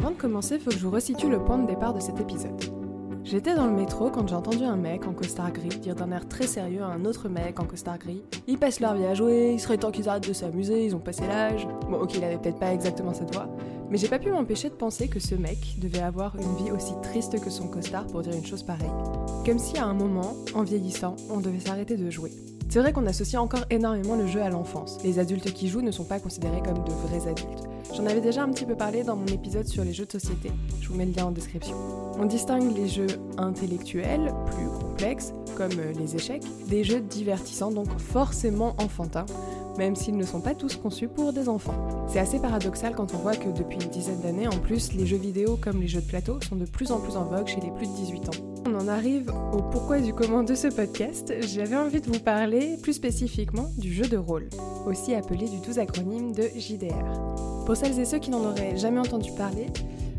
Avant de commencer, faut que je vous resitue le point de départ de cet épisode. J'étais dans le métro quand j'ai entendu un mec en costard gris dire d'un air très sérieux à un autre mec en costard gris Ils passent leur vie à jouer, il serait temps qu'ils arrêtent de s'amuser, ils ont passé l'âge. Bon, ok, il avait peut-être pas exactement cette voix, mais j'ai pas pu m'empêcher de penser que ce mec devait avoir une vie aussi triste que son costard pour dire une chose pareille. Comme si à un moment, en vieillissant, on devait s'arrêter de jouer. C'est vrai qu'on associe encore énormément le jeu à l'enfance. Les adultes qui jouent ne sont pas considérés comme de vrais adultes. J'en avais déjà un petit peu parlé dans mon épisode sur les jeux de société. Je vous mets le lien en description. On distingue les jeux intellectuels, plus complexes, comme euh, les échecs, des jeux divertissants, donc forcément enfantins, même s'ils ne sont pas tous conçus pour des enfants. C'est assez paradoxal quand on voit que depuis une dizaine d'années, en plus, les jeux vidéo comme les jeux de plateau sont de plus en plus en vogue chez les plus de 18 ans. On en arrive au pourquoi du comment de ce podcast. J'avais envie de vous parler plus spécifiquement du jeu de rôle, aussi appelé du 12 acronyme de JDR. Pour celles et ceux qui n'en auraient jamais entendu parler,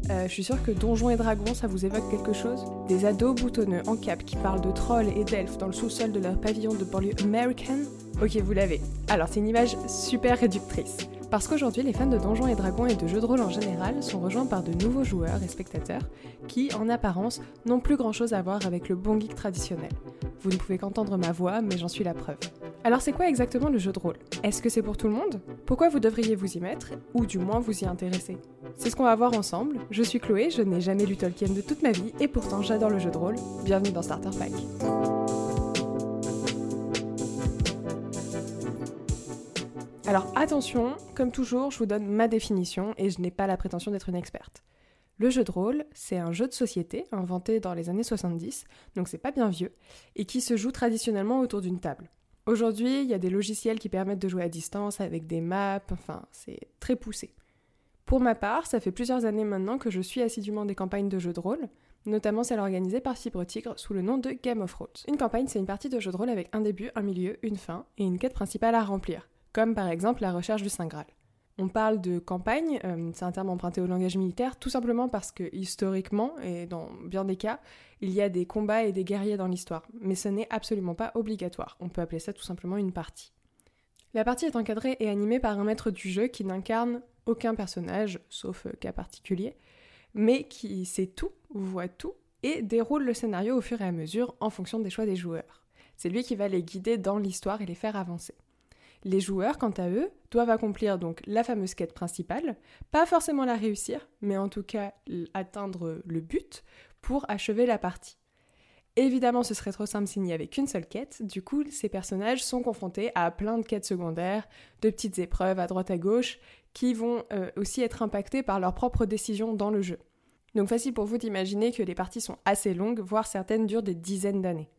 euh, je suis sûre que Donjons et Dragons, ça vous évoque quelque chose Des ados boutonneux en cap qui parlent de trolls et d'elfes dans le sous-sol de leur pavillon de banlieue américaine Ok, vous l'avez. Alors, c'est une image super réductrice. Parce qu'aujourd'hui, les fans de Donjons et Dragons et de jeux de rôle en général sont rejoints par de nouveaux joueurs et spectateurs qui, en apparence, n'ont plus grand chose à voir avec le bon geek traditionnel. Vous ne pouvez qu'entendre ma voix, mais j'en suis la preuve. Alors c'est quoi exactement le jeu de rôle? Est-ce que c'est pour tout le monde? Pourquoi vous devriez vous y mettre Ou du moins vous y intéresser? C'est ce qu'on va voir ensemble. Je suis Chloé, je n'ai jamais lu Tolkien de toute ma vie et pourtant j'adore le jeu de rôle. Bienvenue dans Starter Pack. Alors attention, comme toujours, je vous donne ma définition et je n'ai pas la prétention d'être une experte. Le jeu de rôle, c'est un jeu de société inventé dans les années 70, donc c'est pas bien vieux, et qui se joue traditionnellement autour d'une table. Aujourd'hui, il y a des logiciels qui permettent de jouer à distance avec des maps, enfin, c'est très poussé. Pour ma part, ça fait plusieurs années maintenant que je suis assidûment des campagnes de jeux de rôle, notamment celles organisées par Fibre Tigre sous le nom de Game of Thrones. Une campagne, c'est une partie de jeu de rôle avec un début, un milieu, une fin et une quête principale à remplir, comme par exemple la recherche du Saint Graal. On parle de campagne, euh, c'est un terme emprunté au langage militaire, tout simplement parce que historiquement, et dans bien des cas, il y a des combats et des guerriers dans l'histoire, mais ce n'est absolument pas obligatoire. On peut appeler ça tout simplement une partie. La partie est encadrée et animée par un maître du jeu qui n'incarne aucun personnage, sauf euh, cas particulier, mais qui sait tout, voit tout, et déroule le scénario au fur et à mesure en fonction des choix des joueurs. C'est lui qui va les guider dans l'histoire et les faire avancer. Les joueurs, quant à eux, doivent accomplir donc la fameuse quête principale, pas forcément la réussir, mais en tout cas atteindre le but pour achever la partie. Évidemment, ce serait trop simple s'il n'y avait qu'une seule quête, du coup, ces personnages sont confrontés à plein de quêtes secondaires, de petites épreuves à droite à gauche, qui vont euh, aussi être impactées par leurs propres décisions dans le jeu. Donc facile pour vous d'imaginer que les parties sont assez longues, voire certaines durent des dizaines d'années.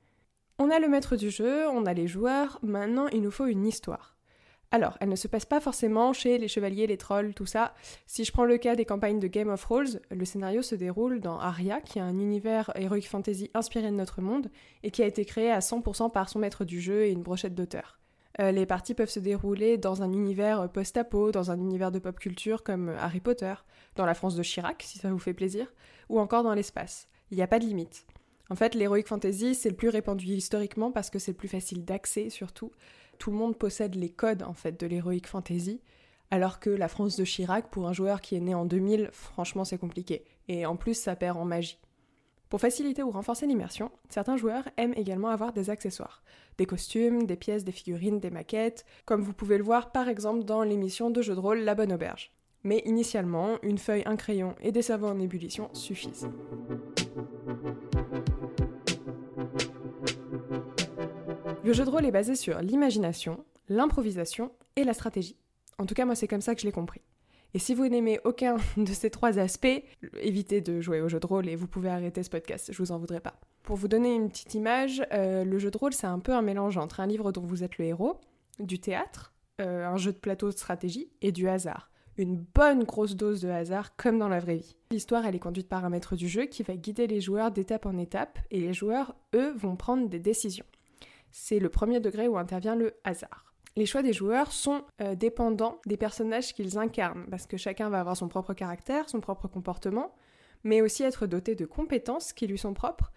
On a le maître du jeu, on a les joueurs, maintenant il nous faut une histoire. Alors, elle ne se passe pas forcément chez les chevaliers, les trolls, tout ça. Si je prends le cas des campagnes de Game of Thrones, le scénario se déroule dans Aria, qui est un univers heroic fantasy inspiré de notre monde et qui a été créé à 100% par son maître du jeu et une brochette d'auteurs. Euh, les parties peuvent se dérouler dans un univers post-apo, dans un univers de pop culture comme Harry Potter, dans la France de Chirac, si ça vous fait plaisir, ou encore dans l'espace. Il n'y a pas de limite. En fait, l'heroic fantasy, c'est le plus répandu historiquement parce que c'est le plus facile d'accès surtout tout le monde possède les codes en fait de l'heroic fantasy, alors que la France de Chirac, pour un joueur qui est né en 2000, franchement c'est compliqué. Et en plus ça perd en magie. Pour faciliter ou renforcer l'immersion, certains joueurs aiment également avoir des accessoires. Des costumes, des pièces, des figurines, des maquettes, comme vous pouvez le voir par exemple dans l'émission de jeu de rôle La Bonne Auberge. Mais initialement, une feuille, un crayon et des savons en ébullition suffisent. Le jeu de rôle est basé sur l'imagination, l'improvisation et la stratégie. En tout cas, moi, c'est comme ça que je l'ai compris. Et si vous n'aimez aucun de ces trois aspects, évitez de jouer au jeu de rôle et vous pouvez arrêter ce podcast, je vous en voudrais pas. Pour vous donner une petite image, euh, le jeu de rôle, c'est un peu un mélange entre un livre dont vous êtes le héros, du théâtre, euh, un jeu de plateau de stratégie et du hasard. Une bonne grosse dose de hasard comme dans la vraie vie. L'histoire, elle est conduite par un maître du jeu qui va guider les joueurs d'étape en étape et les joueurs, eux, vont prendre des décisions c'est le premier degré où intervient le hasard. Les choix des joueurs sont euh, dépendants des personnages qu'ils incarnent, parce que chacun va avoir son propre caractère, son propre comportement, mais aussi être doté de compétences qui lui sont propres.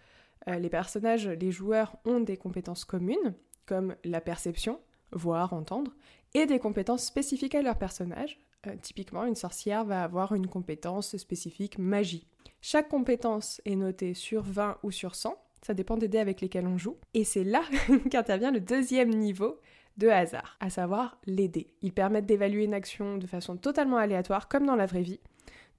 Euh, les personnages, les joueurs ont des compétences communes, comme la perception, voir, entendre, et des compétences spécifiques à leur personnage, Euh, typiquement, une sorcière va avoir une compétence spécifique magie. Chaque compétence est notée sur 20 ou sur 100, ça dépend des dés avec lesquels on joue, et c'est là qu'intervient le deuxième niveau de hasard, à savoir les dés. Ils permettent d'évaluer une action de façon totalement aléatoire, comme dans la vraie vie.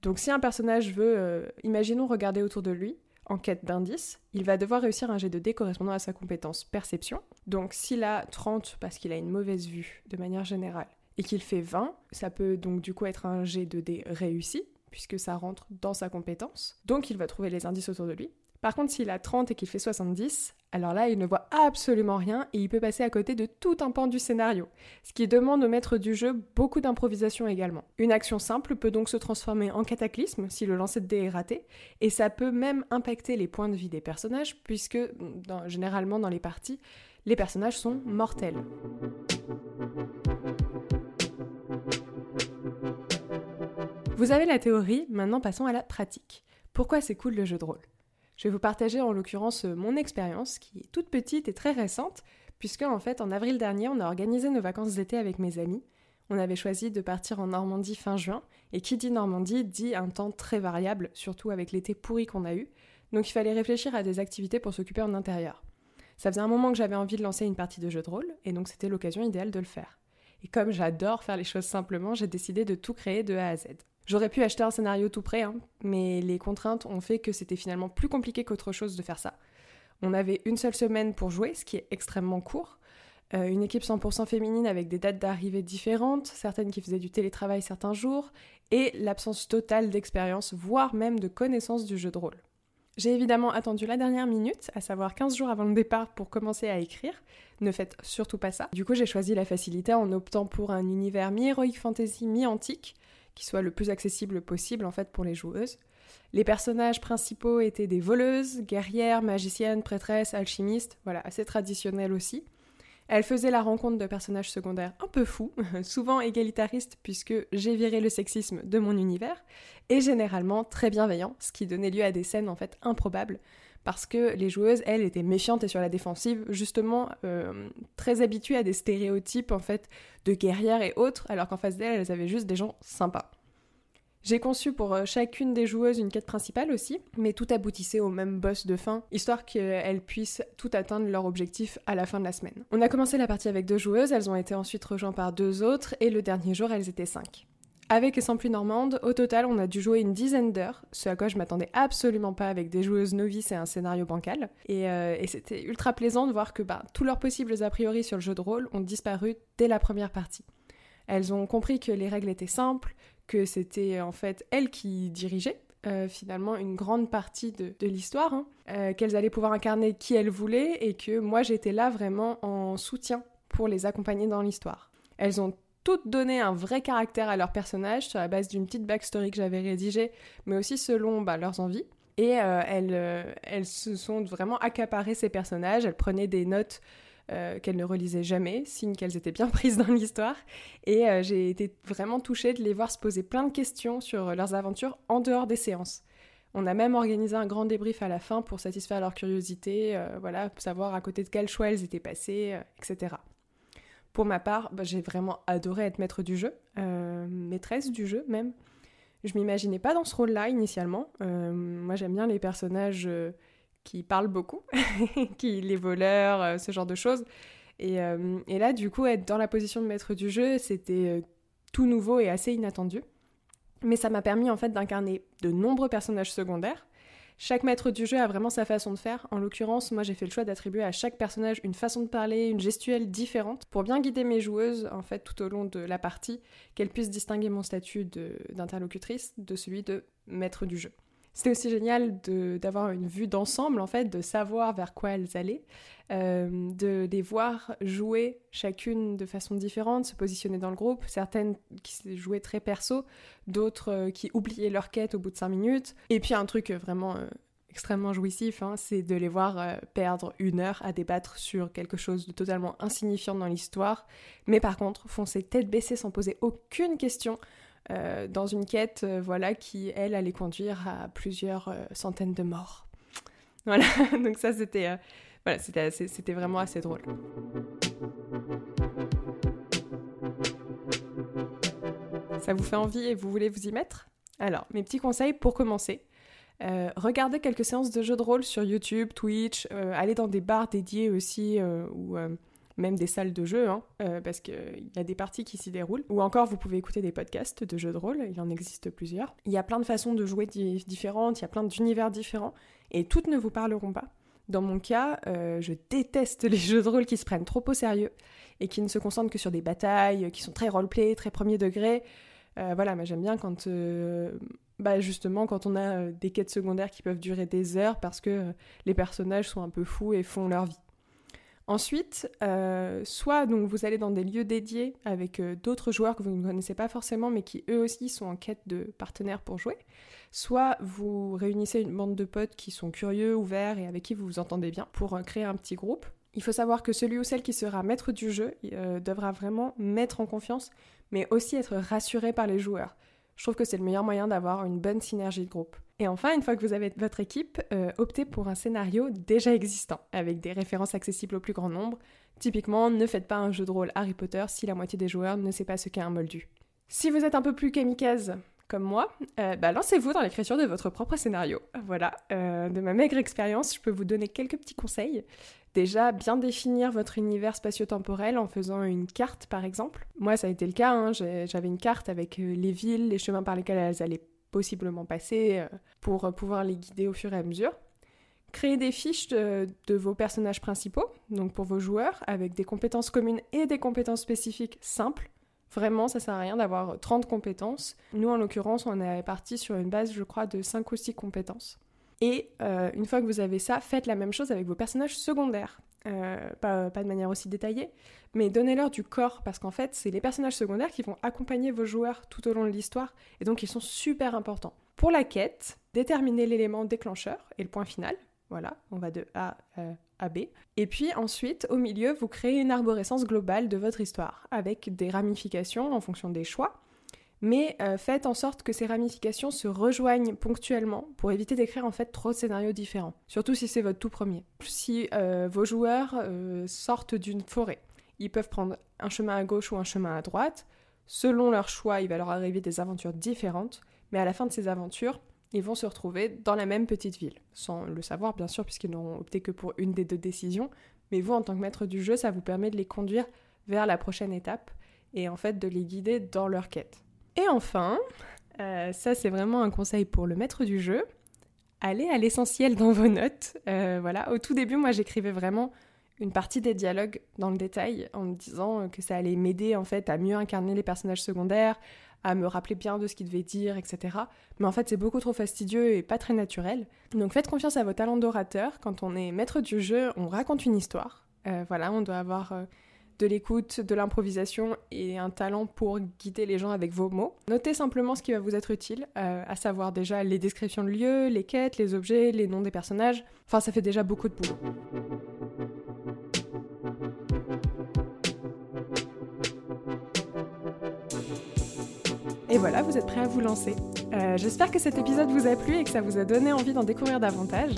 Donc si un personnage veut, euh, imaginons regarder autour de lui, en quête d'indices, il va devoir réussir un jet de dés correspondant à sa compétence perception. Donc s'il a 30 parce qu'il a une mauvaise vue de manière générale et qu'il fait 20, ça peut donc du coup être un jet de dés réussi puisque ça rentre dans sa compétence. Donc il va trouver les indices autour de lui. Par contre, s'il a 30 et qu'il fait 70, alors là, il ne voit absolument rien et il peut passer à côté de tout un pan du scénario, ce qui demande au maître du jeu beaucoup d'improvisation également. Une action simple peut donc se transformer en cataclysme si le lancer de dés est raté, et ça peut même impacter les points de vie des personnages, puisque généralement dans les parties, les personnages sont mortels. Vous avez la théorie, maintenant passons à la pratique. Pourquoi c'est cool le jeu de rôle? Je vais vous partager en l'occurrence euh, mon expérience qui est toute petite et très récente, puisque en fait en avril dernier on a organisé nos vacances d'été avec mes amis. On avait choisi de partir en Normandie fin juin, et qui dit Normandie dit un temps très variable, surtout avec l'été pourri qu'on a eu, donc il fallait réfléchir à des activités pour s'occuper en intérieur. Ça faisait un moment que j'avais envie de lancer une partie de jeu de rôle, et donc c'était l'occasion idéale de le faire. Et comme j'adore faire les choses simplement, j'ai décidé de tout créer de A à Z. J'aurais pu acheter un scénario tout prêt, hein, mais les contraintes ont fait que c'était finalement plus compliqué qu'autre chose de faire ça. On avait une seule semaine pour jouer, ce qui est extrêmement court. Euh, une équipe 100% féminine avec des dates d'arrivée différentes, certaines qui faisaient du télétravail certains jours, et l'absence totale d'expérience, voire même de connaissance du jeu de rôle. J'ai évidemment attendu la dernière minute, à savoir 15 jours avant le départ, pour commencer à écrire. Ne faites surtout pas ça. Du coup, j'ai choisi la facilité en optant pour un univers mi-héroïque fantasy, mi-antique, qui soit le plus accessible possible en fait pour les joueuses. Les personnages principaux étaient des voleuses, guerrières, magiciennes, prêtresses, alchimistes, voilà, assez traditionnelles aussi. Elles faisaient la rencontre de personnages secondaires un peu fous, souvent égalitaristes puisque j'ai viré le sexisme de mon univers, et généralement très bienveillants, ce qui donnait lieu à des scènes en fait improbables, parce que les joueuses, elles, étaient méfiantes et sur la défensive, justement euh, très habituées à des stéréotypes en fait de guerrières et autres, alors qu'en face d'elles, elles avaient juste des gens sympas. J'ai conçu pour euh, chacune des joueuses une quête principale aussi, mais tout aboutissait au même boss de fin, histoire qu'elles puissent tout atteindre leur objectif à la fin de la semaine. On a commencé la partie avec deux joueuses, elles ont été ensuite rejointes par deux autres, et le dernier jour, elles étaient cinq. Avec et sans plus normande, au total, on a dû jouer une dizaine d'heures, ce à quoi je m'attendais absolument pas avec des joueuses novices et un scénario bancal. Et, euh, c'était ultra plaisant de voir que bah, tous leurs possibles a priori sur le jeu de rôle ont disparu dès la première partie. Elles ont compris que les règles étaient simples, que c'était en fait elles qui dirigeaient euh, finalement une grande partie de, l'histoire, hein. euh, qu'elles allaient pouvoir incarner qui elles voulaient et que moi j'étais là vraiment en soutien pour les accompagner dans l'histoire. Elles ont toutes donné un vrai caractère à leur personnage sur la base d'une petite backstory que j'avais rédigée, mais aussi selon bah, leurs envies. Et euh, elles, euh, elles se sont vraiment accaparées ces personnages, elles prenaient des notes euh, qu'elles ne relisaient jamais, signe qu'elles étaient bien prises dans l'histoire. Et j'ai été vraiment touchée de les voir se poser plein de questions sur leurs aventures en dehors des séances. On a même organisé un grand débrief à la fin pour satisfaire leur curiosité, voilà, savoir à côté de quel choix elles étaient passées, etc. Pour ma part, bah, j'ai vraiment adoré être maître du jeu, euh, maîtresse du jeu même. Je m'imaginais pas dans ce rôle-là initialement. Euh, moi, j'aime bien les personnages euh, qui parlent beaucoup, qui les voleurs, ce genre de choses. Et, et, là, du coup, être dans la position de maître du jeu, c'était tout nouveau et assez inattendu. Mais ça m'a permis en fait d'incarner de nombreux personnages secondaires chaque maître du jeu a vraiment sa façon de faire. En l'occurrence, moi j'ai fait le choix d'attribuer à chaque personnage une façon de parler, une gestuelle différente pour bien guider mes joueuses en fait tout au long de la partie, qu'elles puissent distinguer mon statut d'interlocutrice de celui de maître du jeu. C'était aussi génial d'avoir une vue d'ensemble, en fait, de savoir vers quoi elles allaient, euh, de les voir jouer chacune de façon différente, se positionner dans le groupe, certaines qui jouaient très perso, d'autres euh, qui oubliaient leur quête au bout de cinq minutes. Et puis un truc vraiment euh, extrêmement jouissif, hein, c'est de les voir perdre une heure à débattre sur quelque chose de totalement insignifiant dans l'histoire, mais par contre foncer tête baissée sans poser aucune question euh, dans une quête euh, voilà, qui, elle, allait conduire à plusieurs euh, centaines de morts. Voilà, donc ça c'était voilà, c'était vraiment assez drôle. Ça vous fait envie et vous voulez vous y mettre? Alors, mes petits conseils pour commencer. Regardez quelques séances de jeux de rôle sur YouTube, Twitch, allez dans des bars dédiés aussi, même des salles de jeux, hein, parce qu'il y a des parties qui s'y déroulent. Ou encore, vous pouvez écouter des podcasts de jeux de rôle, il en existe plusieurs. Il y a plein de façons de jouer différentes, il y a plein d'univers différents, et toutes ne vous parleront pas. Dans mon cas, je déteste les jeux de rôle qui se prennent trop au sérieux et qui ne se concentrent que sur des batailles, qui sont très roleplay, très premier degré. voilà, mais j'aime bien quand bah justement quand on a euh, des quêtes secondaires qui peuvent durer des heures parce que euh, les personnages sont un peu fous et font leur vie. Ensuite, euh, soit donc vous allez dans des lieux dédiés avec d'autres joueurs que vous ne connaissez pas forcément mais qui eux aussi sont en quête de partenaires pour jouer, soit vous réunissez une bande de potes qui sont curieux, ouverts et avec qui vous vous entendez bien pour créer un petit groupe. Il faut savoir que celui ou celle qui sera maître du jeu devra vraiment mettre en confiance mais aussi être rassuré par les joueurs. Je trouve que c'est le meilleur moyen d'avoir une bonne synergie de groupe. Et enfin, une fois que vous avez votre équipe, euh, optez pour un scénario déjà existant, avec des références accessibles au plus grand nombre. Typiquement, ne faites pas un jeu de rôle Harry Potter si la moitié des joueurs ne sait pas ce qu'est un moldu. Si vous êtes un peu plus kamikaze, comme moi, euh, bah, lancez-vous dans l'écriture de votre propre scénario. Voilà, euh, de ma maigre expérience, je peux vous donner quelques petits conseils. Déjà, bien définir votre univers spatio-temporel en faisant une carte, par exemple. Moi, ça a été le cas, hein. j'avais une carte avec euh, les villes, les chemins par lesquels elles allaient possiblement passer pour pouvoir les guider au fur et à mesure. Créer des fiches de, de, vos personnages principaux, donc pour vos joueurs, avec des compétences communes et des compétences spécifiques simples. Vraiment, ça sert à rien d'avoir 30 compétences. Nous, en l'occurrence, on est parti sur une base, je crois, de 5 ou 6 compétences. Et euh, une fois que vous avez ça, faites la même chose avec vos personnages secondaires. Euh, pas, de manière aussi détaillée, mais donnez-leur du corps, parce qu'en fait, c'est les personnages secondaires qui vont accompagner vos joueurs tout au long de l'histoire, et donc ils sont super importants. Pour la quête, déterminez l'élément déclencheur et le point final. Voilà, on va de A euh. Et puis ensuite, au milieu, vous créez une arborescence globale de votre histoire, avec des ramifications en fonction des choix. Mais euh, faites en sorte que ces ramifications se rejoignent ponctuellement pour éviter d'écrire en fait trop de scénarios différents. Surtout si c'est votre tout premier. Si euh, vos joueurs sortent d'une forêt, ils peuvent prendre un chemin à gauche ou un chemin à droite. Selon leur choix, il va leur arriver des aventures différentes. Mais à la fin de ces aventures, ils vont se retrouver dans la même petite ville, sans le savoir bien sûr, puisqu'ils n'auront opté que pour une des deux décisions. Mais vous, en tant que maître du jeu, ça vous permet de les conduire vers la prochaine étape et en fait de les guider dans leur quête. Et enfin, euh, ça c'est vraiment un conseil pour le maître du jeu, allez à l'essentiel dans vos notes. Euh, voilà, au tout début, moi j'écrivais vraiment une partie des dialogues dans le détail en me disant que ça allait m'aider en fait à mieux incarner les personnages secondaires, à me rappeler bien de ce qu'il devait dire, etc. Mais en fait, c'est beaucoup trop fastidieux et pas très naturel. Donc faites confiance à vos talents d'orateur. Quand on est maître du jeu, on raconte une histoire. Euh, voilà, on doit avoir euh, de l'écoute, de l'improvisation et un talent pour guider les gens avec vos mots. Notez simplement ce qui va vous être utile, euh, à savoir déjà les descriptions de lieux, les quêtes, les objets, les noms des personnages. Enfin, ça fait déjà beaucoup de boulot. Et voilà, vous êtes prêts à vous lancer. Euh, j'espère que cet épisode vous a plu et que ça vous a donné envie d'en découvrir davantage.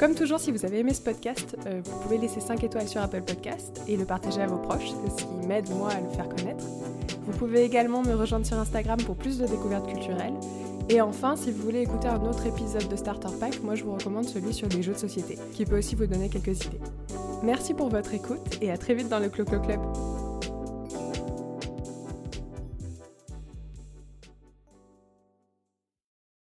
Comme toujours, si vous avez aimé ce podcast, euh, vous pouvez laisser 5 étoiles sur Apple Podcast et le partager à vos proches, c'est ce qui m'aide moi à le faire connaître. Vous pouvez également me rejoindre sur Instagram pour plus de découvertes culturelles. Et enfin, si vous voulez écouter un autre épisode de Starter Pack, moi je vous recommande celui sur les jeux de société, qui peut aussi vous donner quelques idées. Merci pour votre écoute et à très vite dans le Clo Club.